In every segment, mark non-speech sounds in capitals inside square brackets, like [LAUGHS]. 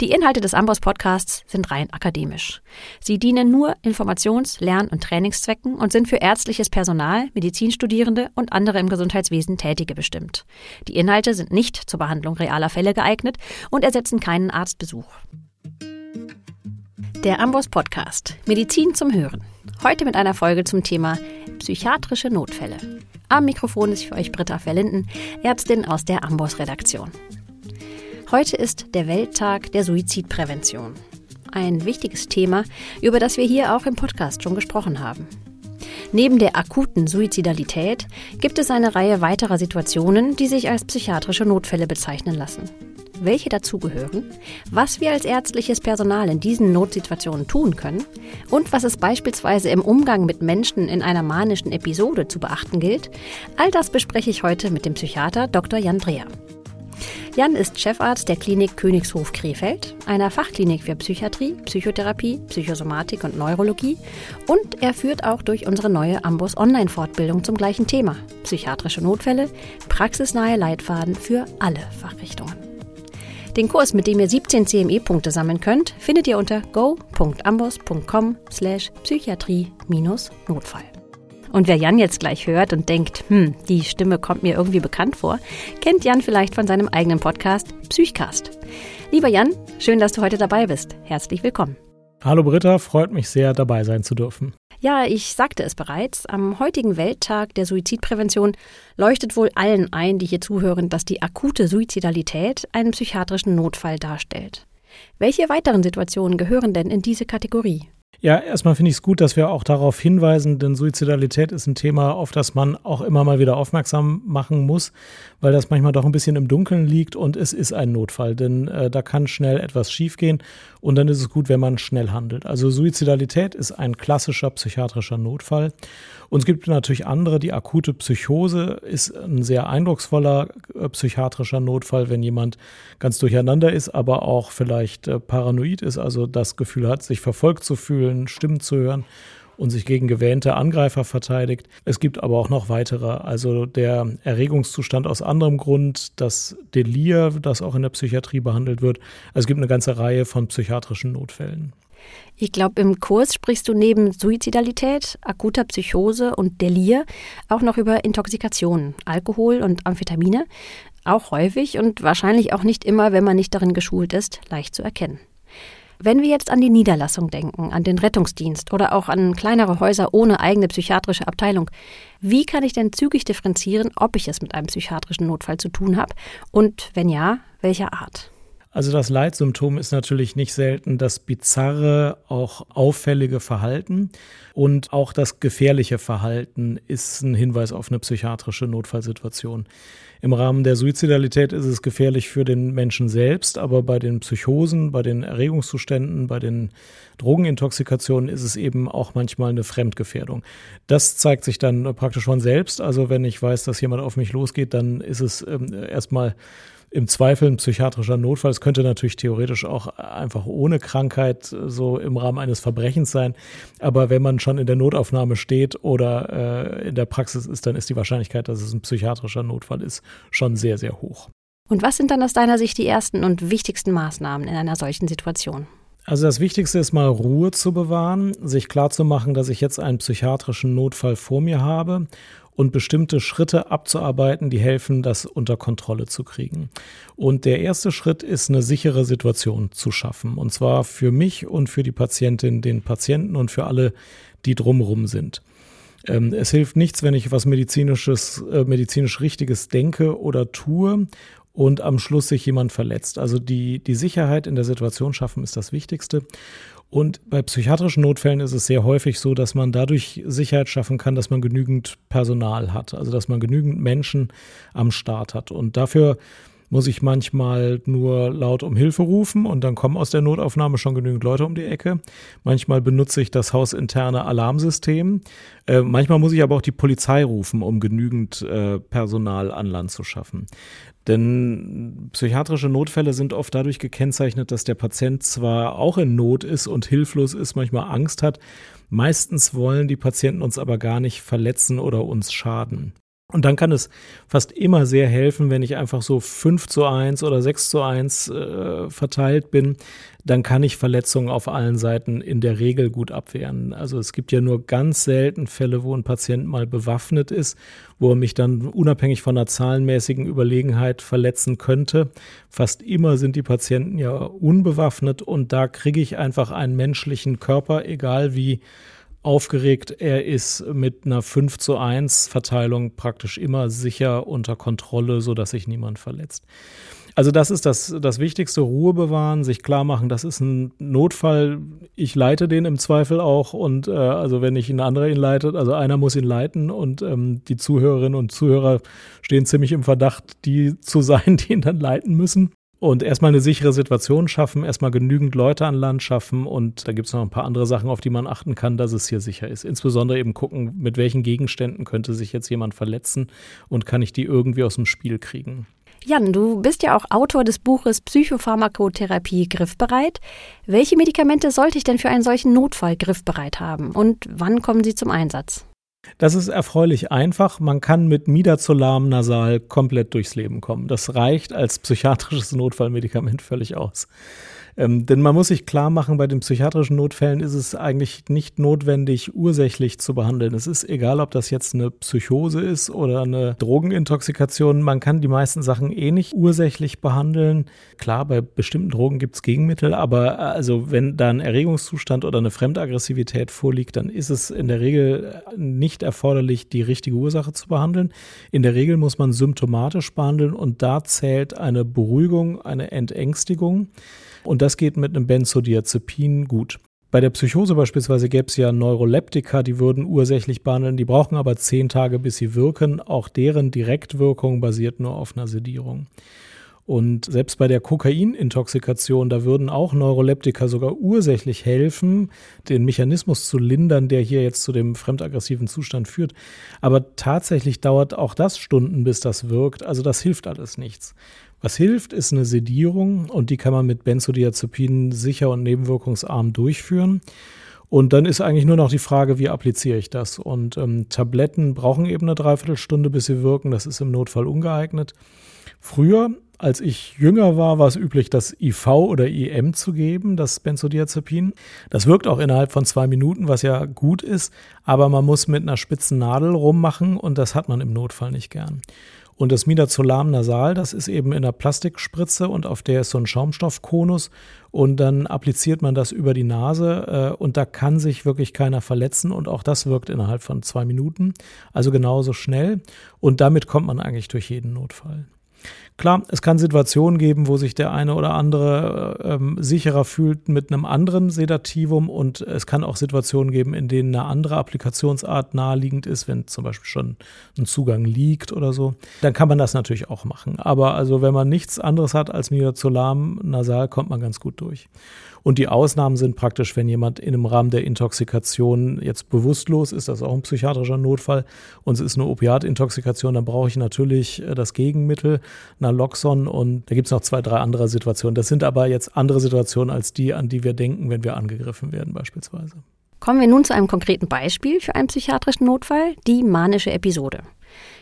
Die Inhalte des Amboss Podcasts sind rein akademisch. Sie dienen nur Informations-, Lern- und Trainingszwecken und sind für ärztliches Personal, Medizinstudierende und andere im Gesundheitswesen Tätige bestimmt. Die Inhalte sind nicht zur Behandlung realer Fälle geeignet und ersetzen keinen Arztbesuch. Der Amboss Podcast Medizin zum Hören. Heute mit einer Folge zum Thema psychiatrische Notfälle. Am Mikrofon ist für euch Britta Verlinden, Ärztin aus der Amboss Redaktion. Heute ist der Welttag der Suizidprävention. Ein wichtiges Thema, über das wir hier auch im Podcast schon gesprochen haben. Neben der akuten Suizidalität gibt es eine Reihe weiterer Situationen, die sich als psychiatrische Notfälle bezeichnen lassen. Welche dazugehören, was wir als ärztliches Personal in diesen Notsituationen tun können und was es beispielsweise im Umgang mit Menschen in einer manischen Episode zu beachten gilt, all das bespreche ich heute mit dem Psychiater Dr. Jan Dreher. Jan ist Chefarzt der Klinik Königshof Krefeld, einer Fachklinik für Psychiatrie, Psychotherapie, Psychosomatik und Neurologie und er führt auch durch unsere neue Ambos Online-Fortbildung zum gleichen Thema, psychiatrische Notfälle, praxisnahe Leitfaden für alle Fachrichtungen. Den Kurs, mit dem ihr 17 CME-Punkte sammeln könnt, findet ihr unter go.ambos.com slash Psychiatrie-Notfall. Und wer Jan jetzt gleich hört und denkt, hm, die Stimme kommt mir irgendwie bekannt vor, kennt Jan vielleicht von seinem eigenen Podcast Psychcast. Lieber Jan, schön, dass du heute dabei bist. Herzlich willkommen. Hallo Britta, freut mich sehr, dabei sein zu dürfen. Ja, ich sagte es bereits, am heutigen Welttag der Suizidprävention leuchtet wohl allen ein, die hier zuhören, dass die akute Suizidalität einen psychiatrischen Notfall darstellt. Welche weiteren Situationen gehören denn in diese Kategorie? Ja, erstmal finde ich es gut, dass wir auch darauf hinweisen, denn Suizidalität ist ein Thema, auf das man auch immer mal wieder aufmerksam machen muss, weil das manchmal doch ein bisschen im Dunkeln liegt und es ist ein Notfall, denn äh, da kann schnell etwas schiefgehen und dann ist es gut, wenn man schnell handelt. Also Suizidalität ist ein klassischer psychiatrischer Notfall und es gibt natürlich andere, die akute Psychose ist ein sehr eindrucksvoller äh, psychiatrischer Notfall, wenn jemand ganz durcheinander ist, aber auch vielleicht äh, paranoid ist, also das Gefühl hat, sich verfolgt zu fühlen fühlen, Stimmen zu hören und sich gegen gewähnte Angreifer verteidigt. Es gibt aber auch noch weitere, also der Erregungszustand aus anderem Grund, das Delir, das auch in der Psychiatrie behandelt wird. Also es gibt eine ganze Reihe von psychiatrischen Notfällen. Ich glaube, im Kurs sprichst du neben Suizidalität, akuter Psychose und Delir auch noch über Intoxikationen, Alkohol und Amphetamine. Auch häufig und wahrscheinlich auch nicht immer, wenn man nicht darin geschult ist, leicht zu erkennen. Wenn wir jetzt an die Niederlassung denken, an den Rettungsdienst oder auch an kleinere Häuser ohne eigene psychiatrische Abteilung, wie kann ich denn zügig differenzieren, ob ich es mit einem psychiatrischen Notfall zu tun habe und wenn ja, welcher Art? Also das Leitsymptom ist natürlich nicht selten das bizarre, auch auffällige Verhalten und auch das gefährliche Verhalten ist ein Hinweis auf eine psychiatrische Notfallsituation. Im Rahmen der Suizidalität ist es gefährlich für den Menschen selbst, aber bei den Psychosen, bei den Erregungszuständen, bei den Drogenintoxikationen ist es eben auch manchmal eine Fremdgefährdung. Das zeigt sich dann praktisch von selbst. Also wenn ich weiß, dass jemand auf mich losgeht, dann ist es ähm, erstmal im Zweifel ein psychiatrischer Notfall. Es könnte natürlich theoretisch auch einfach ohne Krankheit so im Rahmen eines Verbrechens sein. Aber wenn man schon in der Notaufnahme steht oder äh, in der Praxis ist, dann ist die Wahrscheinlichkeit, dass es ein psychiatrischer Notfall ist, schon sehr, sehr hoch. Und was sind dann aus deiner Sicht die ersten und wichtigsten Maßnahmen in einer solchen Situation? Also das Wichtigste ist mal Ruhe zu bewahren, sich klarzumachen, dass ich jetzt einen psychiatrischen Notfall vor mir habe und bestimmte Schritte abzuarbeiten, die helfen, das unter Kontrolle zu kriegen. Und der erste Schritt ist, eine sichere Situation zu schaffen. Und zwar für mich und für die Patientin, den Patienten und für alle, die drumherum sind. Ähm, es hilft nichts, wenn ich was medizinisches, äh, medizinisch Richtiges denke oder tue und am Schluss sich jemand verletzt. Also die, die Sicherheit in der Situation schaffen ist das Wichtigste. Und bei psychiatrischen Notfällen ist es sehr häufig so, dass man dadurch Sicherheit schaffen kann, dass man genügend Personal hat, also dass man genügend Menschen am Start hat. Und dafür muss ich manchmal nur laut um Hilfe rufen und dann kommen aus der Notaufnahme schon genügend Leute um die Ecke. Manchmal benutze ich das hausinterne Alarmsystem. Äh, manchmal muss ich aber auch die Polizei rufen, um genügend äh, Personal an Land zu schaffen. Denn psychiatrische Notfälle sind oft dadurch gekennzeichnet, dass der Patient zwar auch in Not ist und hilflos ist, manchmal Angst hat. Meistens wollen die Patienten uns aber gar nicht verletzen oder uns schaden. Und dann kann es fast immer sehr helfen, wenn ich einfach so 5 zu 1 oder 6 zu 1 äh, verteilt bin, dann kann ich Verletzungen auf allen Seiten in der Regel gut abwehren. Also es gibt ja nur ganz selten Fälle, wo ein Patient mal bewaffnet ist, wo er mich dann unabhängig von einer zahlenmäßigen Überlegenheit verletzen könnte. Fast immer sind die Patienten ja unbewaffnet und da kriege ich einfach einen menschlichen Körper, egal wie aufgeregt er ist mit einer 5 zu 1 Verteilung praktisch immer sicher unter Kontrolle, sodass sich niemand verletzt. Also das ist das, das Wichtigste, Ruhe bewahren, sich klar machen, das ist ein Notfall. Ich leite den im Zweifel auch und äh, also wenn nicht ein anderer ihn leitet, also einer muss ihn leiten und ähm, die Zuhörerinnen und Zuhörer stehen ziemlich im Verdacht, die zu [LAUGHS] sein, die ihn dann leiten müssen. Und erstmal eine sichere Situation schaffen, erstmal genügend Leute an Land schaffen und da gibt es noch ein paar andere Sachen, auf die man achten kann, dass es hier sicher ist. Insbesondere eben gucken, mit welchen Gegenständen könnte sich jetzt jemand verletzen und kann ich die irgendwie aus dem Spiel kriegen. Jan, du bist ja auch Autor des Buches Psychopharmakotherapie griffbereit. Welche Medikamente sollte ich denn für einen solchen Notfall griffbereit haben und wann kommen sie zum Einsatz? Das ist erfreulich einfach. Man kann mit Midazolam nasal komplett durchs Leben kommen. Das reicht als psychiatrisches Notfallmedikament völlig aus. Ähm, denn man muss sich klar machen, bei den psychiatrischen Notfällen ist es eigentlich nicht notwendig, ursächlich zu behandeln. Es ist egal, ob das jetzt eine Psychose ist oder eine Drogenintoxikation. Man kann die meisten Sachen eh nicht ursächlich behandeln. Klar, bei bestimmten Drogen gibt es Gegenmittel, aber äh, also wenn da ein Erregungszustand oder eine Fremdaggressivität vorliegt, dann ist es in der Regel nicht erforderlich, die richtige Ursache zu behandeln. In der Regel muss man symptomatisch behandeln und da zählt eine Beruhigung, eine Entängstigung. Und das geht mit einem Benzodiazepin gut. Bei der Psychose beispielsweise gäbe es ja Neuroleptika, die würden ursächlich behandeln, die brauchen aber zehn Tage, bis sie wirken. Auch deren Direktwirkung basiert nur auf einer Sedierung. Und selbst bei der Kokainintoxikation, da würden auch Neuroleptika sogar ursächlich helfen, den Mechanismus zu lindern, der hier jetzt zu dem fremdaggressiven Zustand führt. Aber tatsächlich dauert auch das Stunden, bis das wirkt. Also das hilft alles nichts. Was hilft, ist eine Sedierung und die kann man mit Benzodiazepinen sicher und nebenwirkungsarm durchführen. Und dann ist eigentlich nur noch die Frage, wie appliziere ich das? Und ähm, Tabletten brauchen eben eine Dreiviertelstunde, bis sie wirken. Das ist im Notfall ungeeignet. Früher, als ich jünger war, war es üblich, das IV oder IM zu geben, das Benzodiazepin. Das wirkt auch innerhalb von zwei Minuten, was ja gut ist, aber man muss mit einer spitzen Nadel rummachen und das hat man im Notfall nicht gern. Und das Midazolam nasal, das ist eben in der Plastikspritze und auf der ist so ein Schaumstoffkonus. Und dann appliziert man das über die Nase äh, und da kann sich wirklich keiner verletzen. Und auch das wirkt innerhalb von zwei Minuten, also genauso schnell. Und damit kommt man eigentlich durch jeden Notfall. Klar, es kann Situationen geben, wo sich der eine oder andere äh, ähm, sicherer fühlt mit einem anderen Sedativum und es kann auch Situationen geben, in denen eine andere Applikationsart naheliegend ist, wenn zum Beispiel schon ein Zugang liegt oder so. Dann kann man das natürlich auch machen. Aber also wenn man nichts anderes hat als Midazolam nasal, kommt man ganz gut durch. Und die Ausnahmen sind praktisch, wenn jemand in einem Rahmen der Intoxikation jetzt bewusstlos ist, das ist auch ein psychiatrischer Notfall, und es ist eine Opiatintoxikation, dann brauche ich natürlich äh, das Gegenmittel, Naloxon, und da gibt es noch zwei, drei andere Situationen. Das sind aber jetzt andere Situationen als die, an die wir denken, wenn wir angegriffen werden beispielsweise. Kommen wir nun zu einem konkreten Beispiel für einen psychiatrischen Notfall, die manische Episode.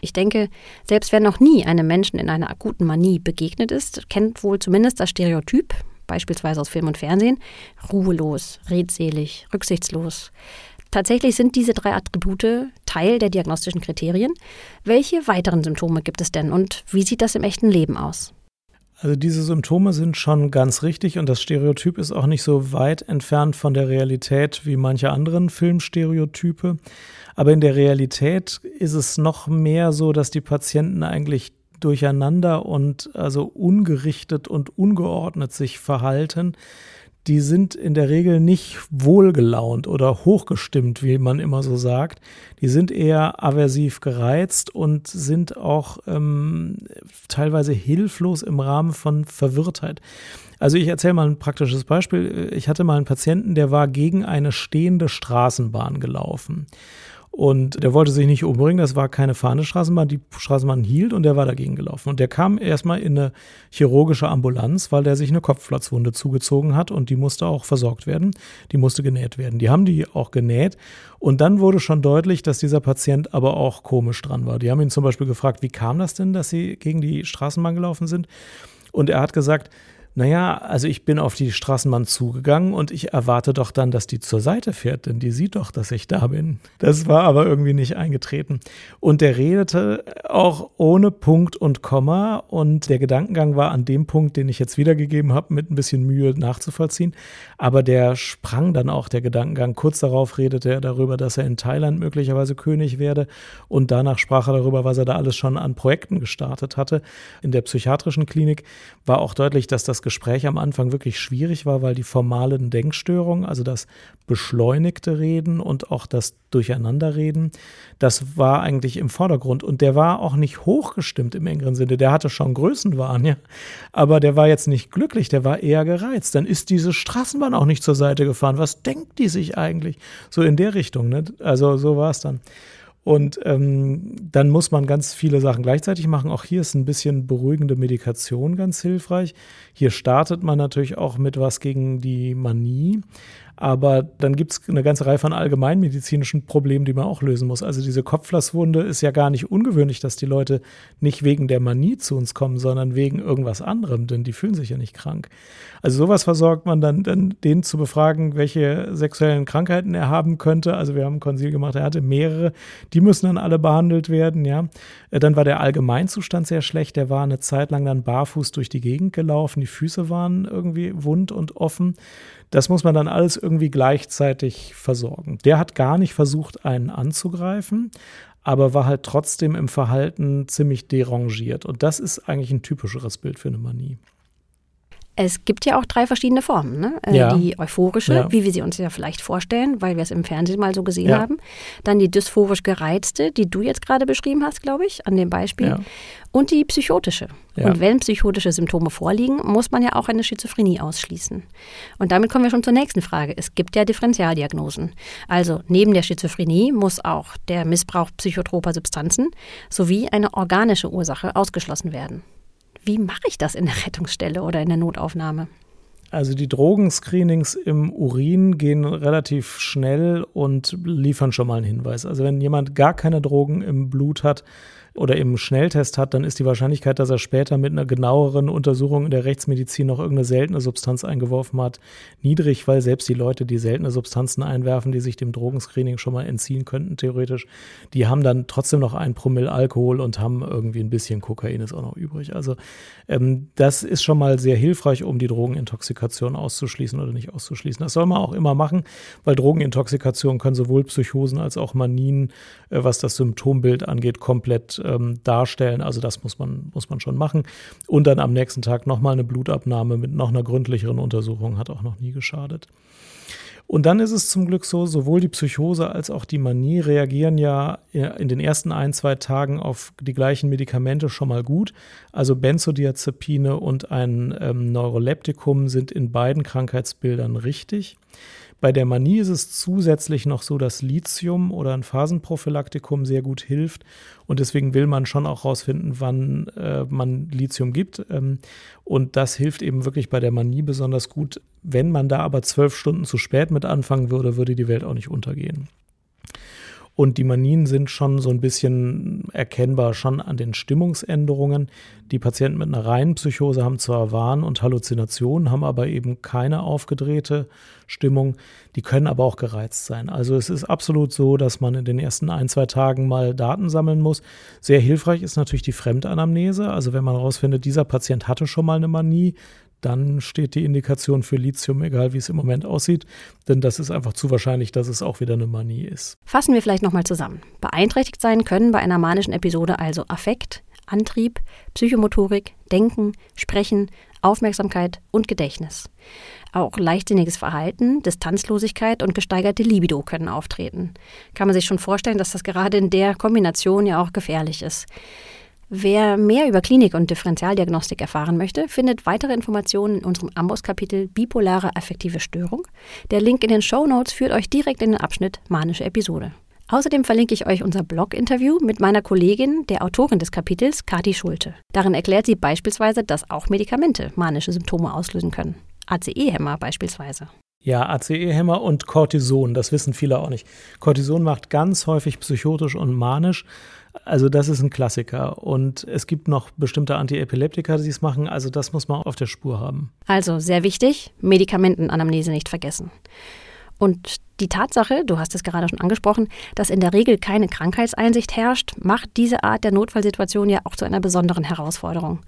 Ich denke, selbst wer noch nie einem Menschen in einer akuten Manie begegnet ist, kennt wohl zumindest das Stereotyp, beispielsweise aus Film und Fernsehen, ruhelos, redselig, rücksichtslos. Tatsächlich sind diese drei Attribute Teil der diagnostischen Kriterien. Welche weiteren Symptome gibt es denn und wie sieht das im echten Leben aus? Also diese Symptome sind schon ganz richtig und das Stereotyp ist auch nicht so weit entfernt von der Realität wie manche anderen Filmstereotype. Aber in der Realität ist es noch mehr so, dass die Patienten eigentlich durcheinander und also ungerichtet und ungeordnet sich verhalten, die sind in der Regel nicht wohlgelaunt oder hochgestimmt, wie man immer so sagt. Die sind eher aversiv gereizt und sind auch ähm, teilweise hilflos im Rahmen von Verwirrtheit. Also ich erzähle mal ein praktisches Beispiel. Ich hatte mal einen Patienten, der war gegen eine stehende Straßenbahn gelaufen. Und der wollte sich nicht umbringen, das war keine fahrende Straßenbahn. Die Straßenbahn hielt und der war dagegen gelaufen. Und der kam erstmal in eine chirurgische Ambulanz, weil der sich eine Kopfplatzwunde zugezogen hat und die musste auch versorgt werden. Die musste genäht werden. Die haben die auch genäht. Und dann wurde schon deutlich, dass dieser Patient aber auch komisch dran war. Die haben ihn zum Beispiel gefragt, wie kam das denn, dass sie gegen die Straßenbahn gelaufen sind? Und er hat gesagt, naja, also ich bin auf die Straßenbahn zugegangen und ich erwarte doch dann, dass die zur Seite fährt, denn die sieht doch, dass ich da bin. Das war aber irgendwie nicht eingetreten. Und der redete auch ohne Punkt und Komma und der Gedankengang war an dem Punkt, den ich jetzt wiedergegeben habe, mit ein bisschen Mühe nachzuvollziehen. Aber der sprang dann auch, der Gedankengang. Kurz darauf redete er darüber, dass er in Thailand möglicherweise König werde und danach sprach er darüber, was er da alles schon an Projekten gestartet hatte. In der psychiatrischen Klinik war auch deutlich, dass das Gespräch am Anfang wirklich schwierig war, weil die formalen Denkstörungen, also das beschleunigte Reden und auch das Durcheinanderreden, das war eigentlich im Vordergrund. Und der war auch nicht hochgestimmt im engeren Sinne. Der hatte schon Größenwahn, ja. Aber der war jetzt nicht glücklich, der war eher gereizt. Dann ist diese Straßenbahn auch nicht zur Seite gefahren. Was denkt die sich eigentlich? So in der Richtung, ne? Also so war es dann. Und ähm, dann muss man ganz viele Sachen gleichzeitig machen. Auch hier ist ein bisschen beruhigende Medikation ganz hilfreich. Hier startet man natürlich auch mit was gegen die Manie. Aber dann gibt es eine ganze Reihe von allgemeinmedizinischen Problemen, die man auch lösen muss. Also diese Kopflasswunde ist ja gar nicht ungewöhnlich, dass die Leute nicht wegen der Manie zu uns kommen, sondern wegen irgendwas anderem, denn die fühlen sich ja nicht krank. Also sowas versorgt man dann, dann den zu befragen, welche sexuellen Krankheiten er haben könnte. Also wir haben ein Konsil gemacht, er hatte mehrere, die müssen dann alle behandelt werden, ja. Äh, dann war der Allgemeinzustand sehr schlecht, der war eine Zeit lang dann barfuß durch die Gegend gelaufen, die Füße waren irgendwie wund und offen. Das muss man dann alles irgendwie gleichzeitig versorgen. Der hat gar nicht versucht, einen anzugreifen, aber war halt trotzdem im Verhalten ziemlich derangiert. Und das ist eigentlich ein typischeres Bild für eine Manie. Es gibt ja auch drei verschiedene Formen. Ne? Äh, ja. Die euphorische, ja. wie wir sie uns ja vielleicht vorstellen, weil wir es im Fernsehen mal so gesehen ja. haben. Dann die dysphorisch gereizte, die du jetzt gerade beschrieben hast, glaube ich, an dem Beispiel. Und die psychotische. Und wenn psychotische Symptome vorliegen, muss man ja auch eine Schizophrenie ausschließen. Und damit kommen wir schon zur nächsten Frage. Es gibt ja Differentialdiagnosen. Also neben der Schizophrenie muss auch der Missbrauch psychotroper Substanzen sowie eine organische Ursache ausgeschlossen werden. Wie mache ich das in der Rettungsstelle oder in der Notaufnahme? Also die Drogenscreenings im Urin gehen relativ schnell und liefern schon mal einen Hinweis. Also wenn jemand gar keine Drogen im Blut hat, oder im Schnelltest hat, dann ist die Wahrscheinlichkeit, dass er später mit einer genaueren Untersuchung in der Rechtsmedizin noch irgendeine seltene Substanz eingeworfen hat, niedrig, weil selbst die Leute, die seltene Substanzen einwerfen, die sich dem Drogenscreening schon mal entziehen könnten, theoretisch, die haben dann trotzdem noch ein Promille Alkohol und haben irgendwie ein bisschen Kokain ist auch noch übrig. Also ähm, das ist schon mal sehr hilfreich, um die Drogenintoxikation auszuschließen oder nicht auszuschließen. Das soll man auch immer machen, weil Drogenintoxikation können sowohl Psychosen als auch Manien, äh, was das Symptombild angeht, komplett ähm, darstellen. Also das muss man, muss man schon machen. Und dann am nächsten Tag nochmal eine Blutabnahme mit noch einer gründlicheren Untersuchung hat auch noch nie geschadet. Und dann ist es zum Glück so, sowohl die Psychose als auch die Manie reagieren ja in den ersten ein, zwei Tagen auf die gleichen Medikamente schon mal gut. Also Benzodiazepine und ein ähm, Neuroleptikum sind in beiden Krankheitsbildern richtig. Bei der Manie ist es zusätzlich noch so, dass Lithium oder ein Phasenprophylaktikum sehr gut hilft. Und deswegen will man schon auch rausfinden, wann äh, man Lithium gibt. Ähm, und das hilft eben wirklich bei der Manie besonders gut. Wenn man da aber zwölf Stunden zu spät mit anfangen würde, würde die Welt auch nicht untergehen. Und die Manien sind schon so ein bisschen erkennbar schon an den Stimmungsänderungen. Die Patienten mit einer reinen Psychose haben zwar Wahn und Halluzinationen, haben aber eben keine aufgedrehte Stimmung. Die können aber auch gereizt sein. Also es ist absolut so, dass man in den ersten ein, zwei Tagen mal Daten sammeln muss. Sehr hilfreich ist natürlich die Fremdanamnese. Also wenn man herausfindet, dieser Patient hatte schon mal eine Manie, dann steht die Indikation für Lithium, egal wie es im Moment aussieht, denn das ist einfach zu wahrscheinlich, dass es auch wieder eine Manie ist. Fassen wir vielleicht nochmal zusammen. Beeinträchtigt sein können bei einer manischen Episode also Affekt, Antrieb, Psychomotorik, Denken, Sprechen, Aufmerksamkeit und Gedächtnis. Auch leichtsinniges Verhalten, Distanzlosigkeit und gesteigerte Libido können auftreten. Kann man sich schon vorstellen, dass das gerade in der Kombination ja auch gefährlich ist. Wer mehr über Klinik und Differentialdiagnostik erfahren möchte, findet weitere Informationen in unserem Amboss-Kapitel Bipolare affektive Störung. Der Link in den Show Notes führt euch direkt in den Abschnitt Manische Episode. Außerdem verlinke ich euch unser Blog-Interview mit meiner Kollegin, der Autorin des Kapitels, Kati Schulte. Darin erklärt sie beispielsweise, dass auch Medikamente manische Symptome auslösen können. ACE-Hämmer beispielsweise. Ja, ACE-Hämmer und Cortison, das wissen viele auch nicht. Cortison macht ganz häufig psychotisch und manisch. Also das ist ein Klassiker. Und es gibt noch bestimmte Antiepileptika, die es machen. Also das muss man auf der Spur haben. Also sehr wichtig, Medikamentenanamnese nicht vergessen. Und die Tatsache, du hast es gerade schon angesprochen, dass in der Regel keine Krankheitseinsicht herrscht, macht diese Art der Notfallsituation ja auch zu einer besonderen Herausforderung.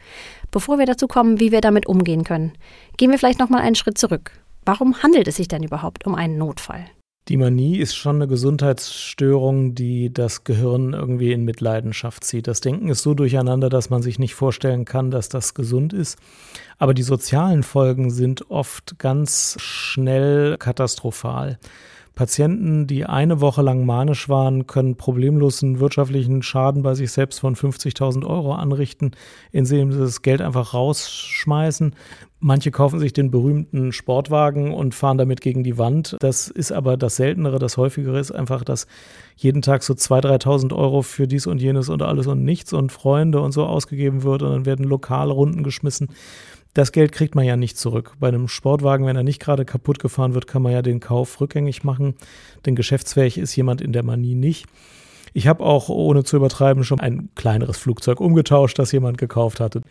Bevor wir dazu kommen, wie wir damit umgehen können, gehen wir vielleicht noch mal einen Schritt zurück. Warum handelt es sich denn überhaupt um einen Notfall? Die Manie ist schon eine Gesundheitsstörung, die das Gehirn irgendwie in Mitleidenschaft zieht. Das Denken ist so durcheinander, dass man sich nicht vorstellen kann, dass das gesund ist. Aber die sozialen Folgen sind oft ganz schnell katastrophal. Patienten, die eine Woche lang manisch waren, können problemlos einen wirtschaftlichen Schaden bei sich selbst von 50.000 Euro anrichten, indem sie das Geld einfach rausschmeißen. Manche kaufen sich den berühmten Sportwagen und fahren damit gegen die Wand. Das ist aber das Seltenere. Das Häufigere ist einfach, dass jeden Tag so 2.000, 3.000 Euro für dies und jenes und alles und nichts und Freunde und so ausgegeben wird und dann werden Lokalrunden geschmissen das Geld kriegt man ja nicht zurück. Bei einem Sportwagen, wenn er nicht gerade kaputt gefahren wird, kann man ja den Kauf rückgängig machen, denn geschäftsfähig ist jemand in der Manie nicht. Ich habe auch, ohne zu übertreiben, schon ein kleineres Flugzeug umgetauscht, das jemand gekauft hatte.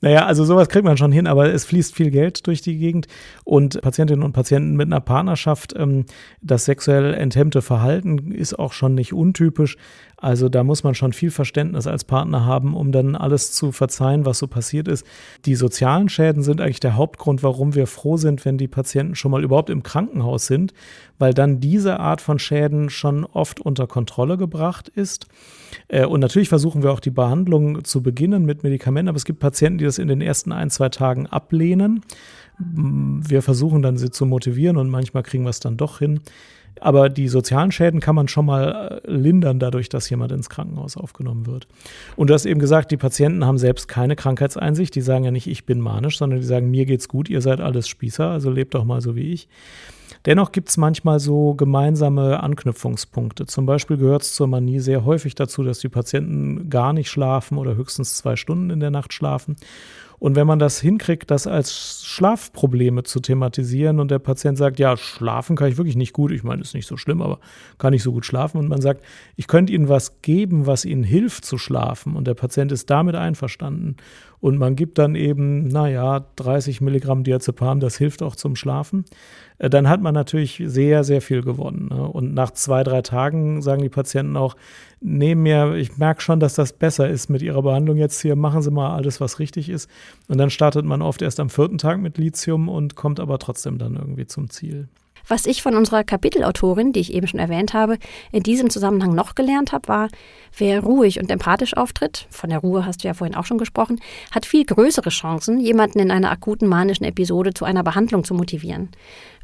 Naja, also sowas kriegt man schon hin, aber es fließt viel Geld durch die Gegend und Patientinnen und Patienten mit einer Partnerschaft, ähm, das sexuell enthemmte Verhalten ist auch schon nicht untypisch. Also da muss man schon viel Verständnis als Partner haben, um dann alles zu verzeihen, was so passiert ist. Die sozialen Schäden sind eigentlich der Hauptgrund, warum wir froh sind, wenn die Patienten schon mal überhaupt im Krankenhaus sind, weil dann diese Art von Schäden schon oft unter Kontrolle gebracht ist. Äh, und natürlich versuchen wir auch die Behandlung zu beginnen mit Medikamenten, aber es gibt Patienten, die das in den ersten ein, zwei Tagen ablehnen. Wir versuchen dann sie zu motivieren und manchmal kriegen wir es dann doch hin. Aber die sozialen Schäden kann man schon mal äh, lindern, dadurch, dass jemand ins Krankenhaus aufgenommen wird. Und du hast eben gesagt, die Patienten haben selbst keine Krankheitseinsicht. Die sagen ja nicht, ich bin manisch, sondern die sagen, mir geht's gut, ihr seid alles Spießer, also lebt doch mal so wie ich. Dennoch gibt es manchmal so gemeinsame Anknüpfungspunkte. Zum Beispiel gehört es zur Manie sehr häufig dazu, dass die Patienten gar nicht schlafen oder höchstens zwei Stunden in der Nacht schlafen. Und wenn man das hinkriegt, das als Schlafprobleme zu thematisieren und der Patient sagt, ja, schlafen kann ich wirklich nicht gut, ich meine, ist nicht so schlimm, aber kann nicht so gut schlafen und man sagt, ich könnte Ihnen was geben, was Ihnen hilft zu schlafen und der Patient ist damit einverstanden und man gibt dann eben, naja, 30 Milligramm Diazepam, das hilft auch zum Schlafen, äh, dann hat man natürlich sehr, sehr viel gewonnen. Ne? Und nach zwei, drei Tagen sagen die Patienten auch, nee, mir, ich merke schon, dass das besser ist mit Ihrer Behandlung jetzt hier, machen Sie mal alles, was richtig ist. Und dann startet man oft erst am vierten Tag mit Lithium und kommt aber trotzdem dann irgendwie zum Ziel. Was ich von unserer Kapitelautorin, die ich eben schon erwähnt habe, in diesem Zusammenhang noch gelernt habe, war, wer ruhig und empathisch auftritt, von der Ruhe hast du ja vorhin auch schon gesprochen, hat viel größere Chancen, jemanden in einer akuten manischen Episode zu einer Behandlung zu motivieren.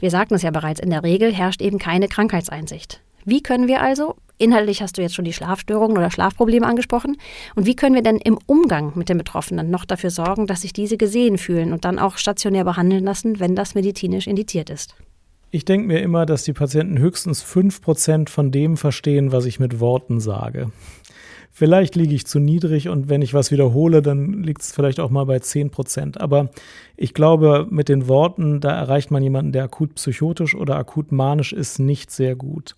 Wir sagten es ja bereits, in der Regel herrscht eben keine Krankheitseinsicht. Wie können wir also, inhaltlich hast du jetzt schon die Schlafstörungen oder Schlafprobleme angesprochen, und wie können wir denn im Umgang mit den Betroffenen noch dafür sorgen, dass sich diese gesehen fühlen und dann auch stationär behandeln lassen, wenn das medizinisch indiziert ist? Ich denke mir immer, dass die Patienten höchstens 5% von dem verstehen, was ich mit Worten sage. Vielleicht liege ich zu niedrig und wenn ich was wiederhole, dann liegt es vielleicht auch mal bei 10% Aber ich glaube, mit den Worten, da erreicht man jemanden, der akut psychotisch oder akut manisch ist, nicht sehr gut.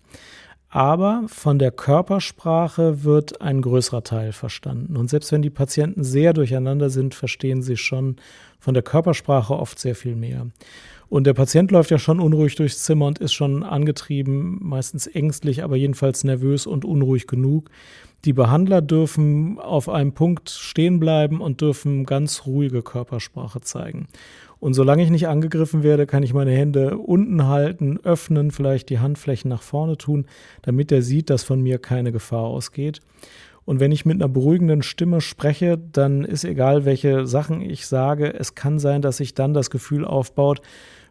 Aber von der Körpersprache wird ein größerer Teil verstanden. Und selbst wenn die Patienten sehr durcheinander sind, verstehen sie schon von der Körpersprache oft sehr viel mehr. Und der Patient läuft ja schon unruhig durchs Zimmer und ist schon angetrieben, meistens ängstlich, aber jedenfalls nervös und unruhig genug. Die Behandler dürfen auf einem Punkt stehen bleiben und dürfen ganz ruhige Körpersprache zeigen. Und solange ich nicht angegriffen werde, kann ich meine Hände unten halten, öffnen, vielleicht die Handflächen nach vorne tun, damit er sieht, dass von mir keine Gefahr ausgeht. Und wenn ich mit einer beruhigenden Stimme spreche, dann ist egal, welche Sachen ich sage, es kann sein, dass sich dann das Gefühl aufbaut,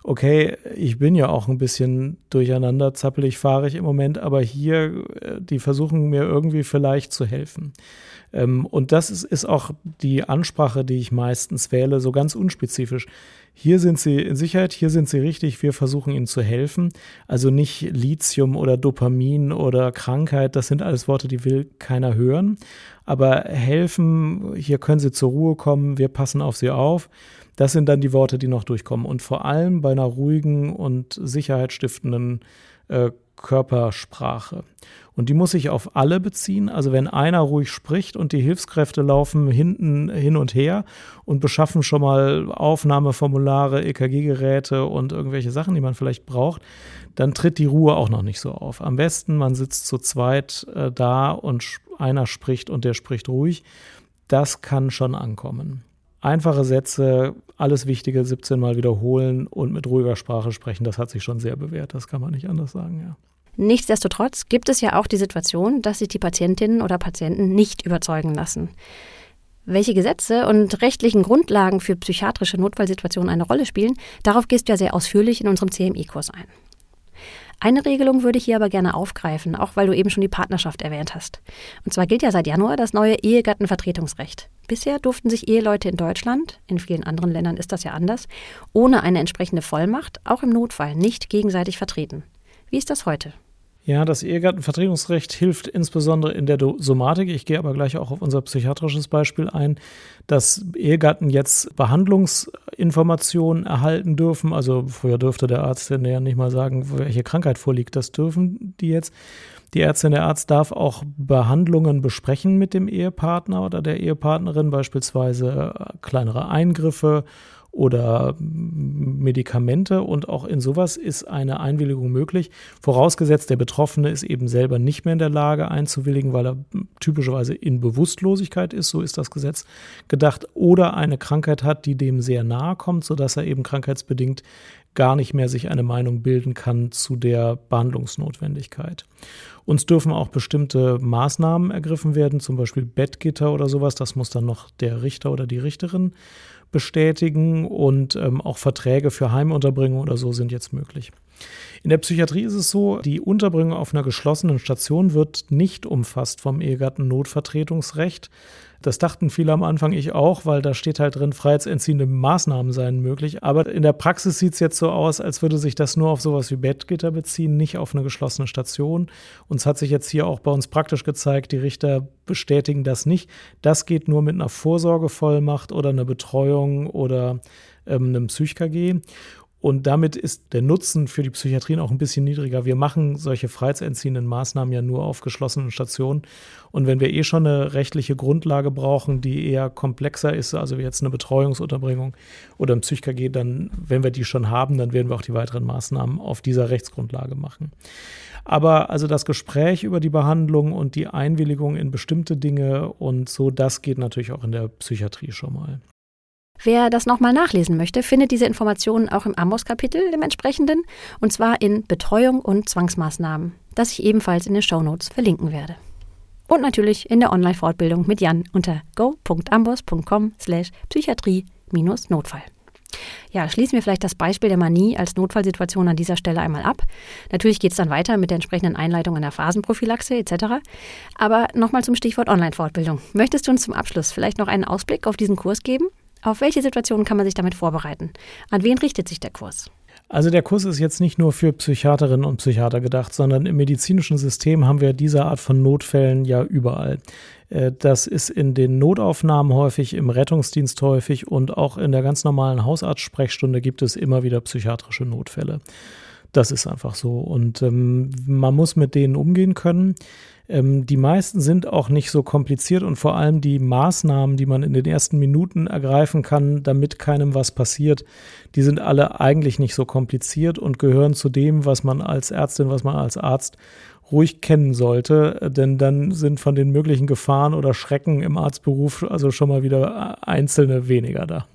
okay, ich bin ja auch ein bisschen durcheinander, zappelig, fahrig im Moment, aber hier, äh, die versuchen mir irgendwie vielleicht zu helfen. Ähm, und das ist, ist auch die Ansprache, die ich meistens wähle, so ganz unspezifisch. Hier sind sie in Sicherheit, hier sind sie richtig, wir versuchen ihnen zu helfen. Also nicht Lithium oder Dopamin oder Krankheit, das sind alles Worte, die will keiner hören. Aber helfen, hier können sie zur Ruhe kommen, wir passen auf sie auf. Das sind dann die Worte, die noch durchkommen. Und vor allem bei einer ruhigen und sicherheitsstiftenden äh, Körpersprache. Und die muss sich auf alle beziehen. Also wenn einer ruhig spricht und die Hilfskräfte laufen hinten hin und her und beschaffen schon mal Aufnahmeformulare, EKG-Geräte und irgendwelche Sachen, die man vielleicht braucht, dann tritt die Ruhe auch noch nicht so auf. Am besten, man sitzt zu zweit äh, da und einer spricht und der spricht ruhig. Das kann schon ankommen einfache Sätze, alles Wichtige 17 Mal wiederholen und mit ruhiger Sprache sprechen, das hat sich schon sehr bewährt. Das kann man nicht anders sagen, ja. Nichtsdestotrotz gibt es ja auch die Situation, dass sich die Patientinnen oder Patienten nicht überzeugen lassen. Welche Gesetze und rechtlichen Grundlagen für psychiatrische Notfallsituationen eine Rolle spielen, darauf gehst du ja sehr ausführlich in unserem CMI-Kurs ein. Eine Regelung würde ich hier aber gerne aufgreifen, auch weil du eben schon die Partnerschaft erwähnt hast. Und zwar gilt ja seit Januar das neue Ehegattenvertretungsrecht. Bisher durften sich Eheleute in Deutschland, in vielen anderen Ländern ist das ja anders, ohne eine entsprechende Vollmacht, auch im Notfall, nicht gegenseitig vertreten. Wie ist das heute? Ja, das Ehegattenvertretungsrecht hilft insbesondere in der Somatik. Ich gehe aber gleich auch auf unser psychiatrisches Beispiel ein, dass Ehegatten jetzt Behandlungsinformationen erhalten dürfen. Also früher dürfte der Arzt ja nicht mal sagen, welche Krankheit vorliegt. Das dürfen die jetzt. Die Ärztin, der Arzt darf auch Behandlungen besprechen mit dem Ehepartner oder der Ehepartnerin, beispielsweise kleinere Eingriffe oder Medikamente und auch in sowas ist eine Einwilligung möglich, vorausgesetzt der Betroffene ist eben selber nicht mehr in der Lage einzuwilligen, weil er typischerweise in Bewusstlosigkeit ist, so ist das Gesetz gedacht, oder eine Krankheit hat, die dem sehr nahe kommt, sodass er eben krankheitsbedingt gar nicht mehr sich eine Meinung bilden kann zu der Behandlungsnotwendigkeit. Uns dürfen auch bestimmte Maßnahmen ergriffen werden, zum Beispiel Bettgitter oder sowas. Das muss dann noch der Richter oder die Richterin bestätigen und ähm, auch Verträge für Heimunterbringung oder so sind jetzt möglich. In der Psychiatrie ist es so, die Unterbringung auf einer geschlossenen Station wird nicht umfasst vom Ehegattennotvertretungsrecht. Das dachten viele am Anfang, ich auch, weil da steht halt drin, freiheitsentziehende Maßnahmen seien möglich. Aber in der Praxis sieht es jetzt so aus, als würde sich das nur auf sowas wie Bettgitter beziehen, nicht auf eine geschlossene Station. Und es hat sich jetzt hier auch bei uns praktisch gezeigt, die Richter bestätigen das nicht. Das geht nur mit einer Vorsorgevollmacht oder einer Betreuung oder ähm, einem Psych-KG. Und damit ist der Nutzen für die Psychiatrien auch ein bisschen niedriger. Wir machen solche freiheitsentziehenden Maßnahmen ja nur auf geschlossenen Stationen. Und wenn wir eh schon eine rechtliche Grundlage brauchen, die eher komplexer ist, also jetzt eine Betreuungsunterbringung oder ein PsychKG, dann, wenn wir die schon haben, dann werden wir auch die weiteren Maßnahmen auf dieser Rechtsgrundlage machen. Aber also das Gespräch über die Behandlung und die Einwilligung in bestimmte Dinge und so, das geht natürlich auch in der Psychiatrie schon mal. Wer das nochmal nachlesen möchte, findet diese Informationen auch im Amos-Kapitel, dem entsprechenden, und zwar in Betreuung und Zwangsmaßnahmen, das ich ebenfalls in den Shownotes verlinken werde. Und natürlich in der Online-Fortbildung mit Jan unter go.ambos.com slash Psychiatrie-Notfall. Ja, schließen wir vielleicht das Beispiel der Manie als Notfallsituation an dieser Stelle einmal ab. Natürlich geht es dann weiter mit der entsprechenden Einleitung an der Phasenprophylaxe etc. Aber nochmal zum Stichwort Online-Fortbildung. Möchtest du uns zum Abschluss vielleicht noch einen Ausblick auf diesen Kurs geben? Auf welche Situationen kann man sich damit vorbereiten? An wen richtet sich der Kurs? Also der Kurs ist jetzt nicht nur für Psychiaterinnen und Psychiater gedacht, sondern im medizinischen System haben wir diese Art von Notfällen ja überall. Äh, das ist in den Notaufnahmen häufig, im Rettungsdienst häufig und auch in der ganz normalen Hausarztsprechstunde gibt es immer wieder psychiatrische Notfälle. Das ist einfach so. Und ähm, man muss mit denen umgehen können. Ähm, die meisten sind auch nicht so kompliziert und vor allem die Maßnahmen, die man in den ersten Minuten ergreifen kann, damit keinem was passiert, die sind alle eigentlich nicht so kompliziert und gehören zu dem, was man als Ärztin, was man als Arzt ruhig kennen sollte, denn dann sind von den möglichen Gefahren oder Schrecken im Arztberuf also schon mal wieder einzelne weniger da.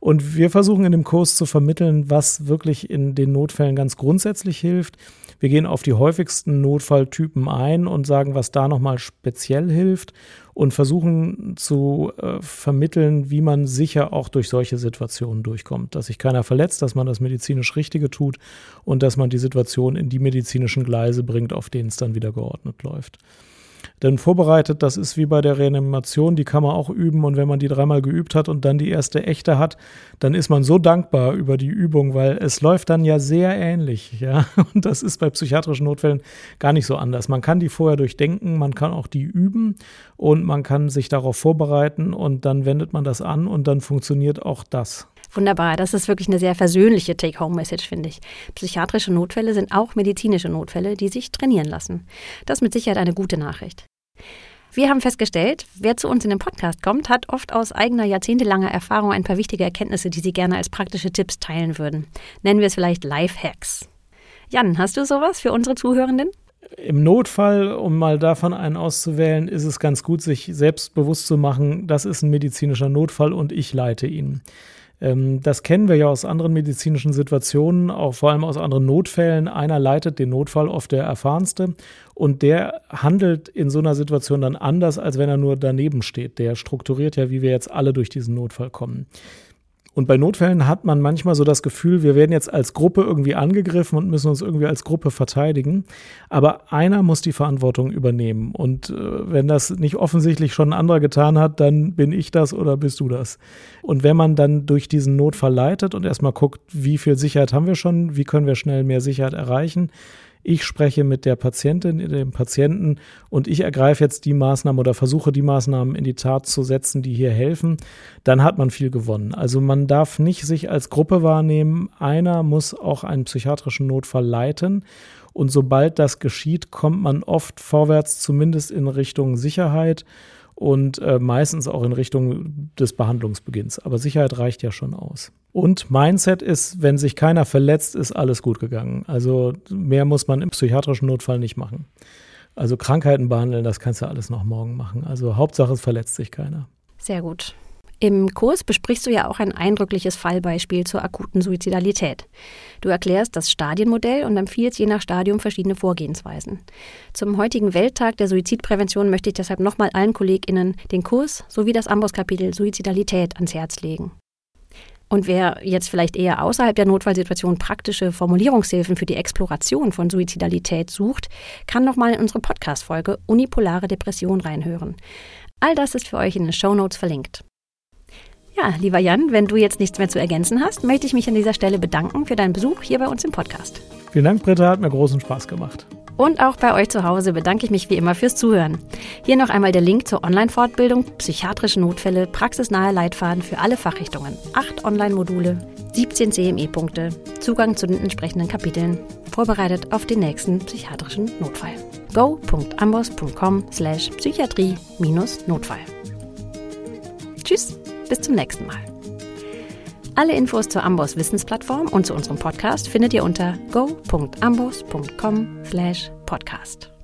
Und wir versuchen in dem Kurs zu vermitteln, was wirklich in den Notfällen ganz grundsätzlich hilft, Wir gehen auf die häufigsten Notfalltypen ein und sagen, was da nochmal speziell hilft und versuchen zu äh, vermitteln, wie man sicher auch durch solche Situationen durchkommt. Dass sich keiner verletzt, dass man das medizinisch Richtige tut und dass man die Situation in die medizinischen Gleise bringt, auf denen es dann wieder geordnet läuft. Denn vorbereitet, das ist wie bei der Reanimation, die kann man auch üben. Und wenn man die dreimal geübt hat und dann die erste echte hat, dann ist man so dankbar über die Übung, weil es läuft dann ja sehr ähnlich. Ja? [LAUGHS] Und das ist bei psychiatrischen Notfällen gar nicht so anders. Man kann die vorher durchdenken, man kann auch die üben und man kann sich darauf vorbereiten und dann wendet man das an und dann funktioniert auch das. Wunderbar, das ist wirklich eine sehr versöhnliche Take-Home-Message, finde ich. Psychiatrische Notfälle sind auch medizinische Notfälle, die sich trainieren lassen. Das ist mit Sicherheit eine gute Nachricht. Wir haben festgestellt, wer zu uns in den Podcast kommt, hat oft aus eigener jahrzehntelanger Erfahrung ein paar wichtige Erkenntnisse, die sie gerne als praktische Tipps teilen würden. Nennen wir es vielleicht Life-Hacks. Jan, hast du sowas für unsere Zuhörenden? Im Notfall, um mal davon einen auszuwählen, ist es ganz gut, sich selbst bewusst zu machen, das ist ein medizinischer Notfall und ich leite ihn. Ähm, das kennen wir ja aus anderen medizinischen Situationen, auch vor allem aus anderen Notfällen. Einer leitet den Notfall, oft der erfahrenste, und der handelt in so einer Situation dann anders, als wenn er nur daneben steht. Der strukturiert ja, wie wir jetzt alle durch diesen Notfall kommen. Und bei Notfällen hat man manchmal so das Gefühl, wir werden jetzt als Gruppe irgendwie angegriffen und müssen uns irgendwie als Gruppe verteidigen. Aber einer muss die Verantwortung übernehmen. Und äh, wenn das nicht offensichtlich schon ein anderer getan hat, dann bin ich das oder bist du das. Und wenn man dann durch diesen Notfall leitet und erstmal guckt, wie viel Sicherheit haben wir schon, wie können wir schnell mehr Sicherheit erreichen, ich spreche mit der Patientin, dem Patienten und ich ergreife jetzt die Maßnahmen oder versuche die Maßnahmen in die Tat zu setzen, die hier helfen, dann hat man viel gewonnen. Also man darf nicht sich als Gruppe wahrnehmen. Einer muss auch einen psychiatrischen Notfall leiten. Und sobald das geschieht, kommt man oft vorwärts, zumindest in Richtung Sicherheit und äh, meistens auch in Richtung des Behandlungsbeginns. Aber Sicherheit reicht ja schon aus. Und Mindset ist, wenn sich keiner verletzt, ist alles gut gegangen. Also mehr muss man im psychiatrischen Notfall nicht machen. Also Krankheiten behandeln, das kannst du alles noch morgen machen. Also Hauptsache, es verletzt sich keiner. Sehr gut. Im Kurs besprichst du ja auch ein eindrückliches Fallbeispiel zur akuten Suizidalität. Du erklärst das Stadienmodell und empfiehlst je nach Stadium verschiedene Vorgehensweisen. Zum heutigen Welttag der Suizidprävention möchte ich deshalb nochmal allen KollegInnen den Kurs sowie das Amboss-Kapitel Suizidalität ans Herz legen. Und wer jetzt vielleicht eher außerhalb der Notfallsituation praktische Formulierungshilfen für die Exploration von Suizidalität sucht, kann nochmal in unsere Podcast-Folge Unipolare Depression reinhören. All das ist für euch in den Show Notes verlinkt. Ja, lieber Jan, wenn du jetzt nichts mehr zu ergänzen hast, möchte ich mich an dieser Stelle bedanken für deinen Besuch hier bei uns im Podcast. Vielen Dank, Britta, hat mir großen Spaß gemacht. Und auch bei euch zu Hause bedanke ich mich wie immer fürs Zuhören. Hier noch einmal der Link zur Online-Fortbildung Psychiatrische Notfälle, praxisnahe Leitfaden für alle Fachrichtungen. Acht Online-Module, 17 CME-Punkte, Zugang zu den entsprechenden Kapiteln, vorbereitet auf den nächsten psychiatrischen Notfall. go.ambos.com slash Psychiatrie-Notfall. Tschüss! Bis zum nächsten Mal. Alle Infos zur Amboss Wissensplattform und zu unserem Podcast findet ihr unter go.ambos.com/podcast.